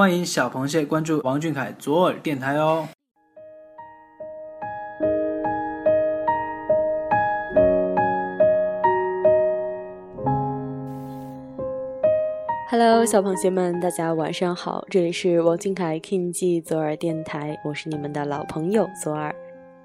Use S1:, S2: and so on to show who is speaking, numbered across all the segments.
S1: 欢迎小螃蟹关注王俊凯左耳电台哦。
S2: Hello，小螃蟹们，大家晚上好，这里是王俊凯 King G 左耳电台，我是你们的老朋友左耳。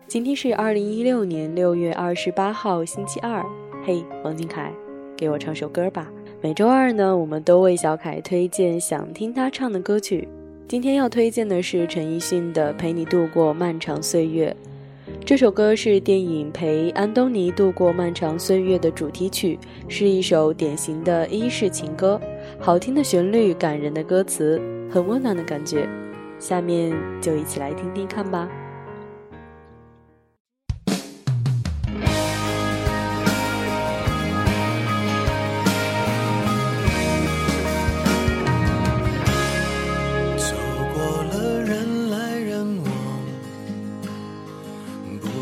S2: 今天是二零一六年六月二十八号，星期二。嘿，王俊凯，给我唱首歌吧。每周二呢，我们都为小凯推荐想听他唱的歌曲。今天要推荐的是陈奕迅的《陪你度过漫长岁月》。这首歌是电影《陪安东尼度过漫长岁月》的主题曲，是一首典型的伊式情歌。好听的旋律，感人的歌词，很温暖的感觉。下面就一起来听听看吧。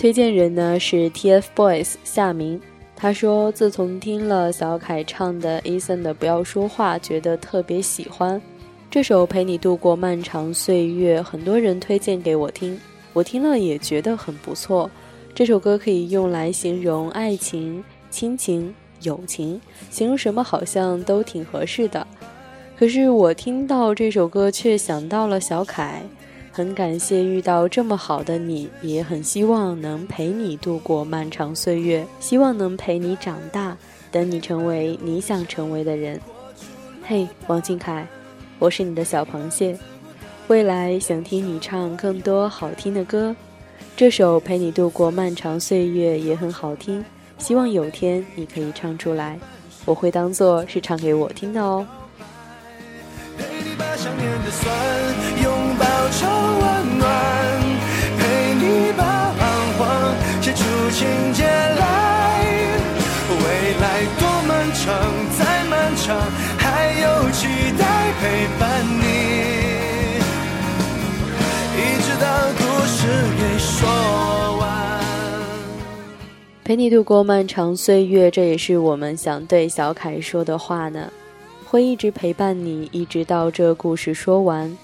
S2: 推荐人呢是 TFBOYS 夏明。他说：“自从听了小凯唱的 Eason 的《不要说话》，觉得特别喜欢。这首《陪你度过漫长岁月》，很多人推荐给我听，我听了也觉得很不错。这首歌可以用来形容爱情、亲情、友情，形容什么好像都挺合适的。可是我听到这首歌，却想到了小凯。”很感谢遇到这么好的你，也很希望能陪你度过漫长岁月，希望能陪你长大，等你成为你想成为的人。嘿，王俊凯，我是你的小螃蟹，未来想听你唱更多好听的歌。这首《陪你度过漫长岁月》也很好听，希望有天你可以唱出来，我会当做是唱给我听的哦。
S3: 想念的酸，拥抱成温暖，陪你把彷徨写出情节来。未来多漫长，再漫长，还有期待陪伴你，一直到故事给说完。
S2: 陪你度过漫长岁月，这也是我们想对小凯说的话呢。会一直陪伴你，一直到这故事说完。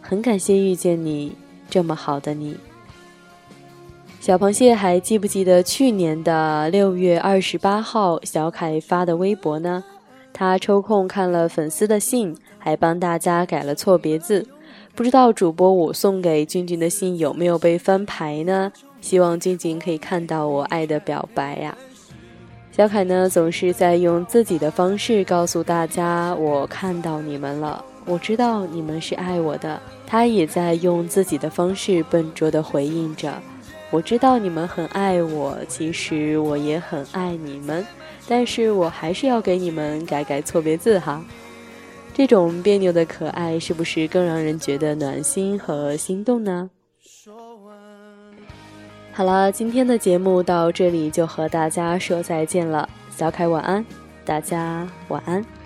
S2: 很感谢遇见你，这么好的你。小螃蟹还记不记得去年的六月二十八号，小凯发的微博呢？他抽空看了粉丝的信，还帮大家改了错别字。不知道主播我送给君君的信有没有被翻牌呢？希望俊俊可以看到我爱的表白呀。小凯呢，总是在用自己的方式告诉大家：“我看到你们了，我知道你们是爱我的。”他也在用自己的方式笨拙地回应着：“我知道你们很爱我，其实我也很爱你们，但是我还是要给你们改改错别字哈。”这种别扭的可爱，是不是更让人觉得暖心和心动呢？好了，今天的节目到这里就和大家说再见了。小凯晚安，大家晚安。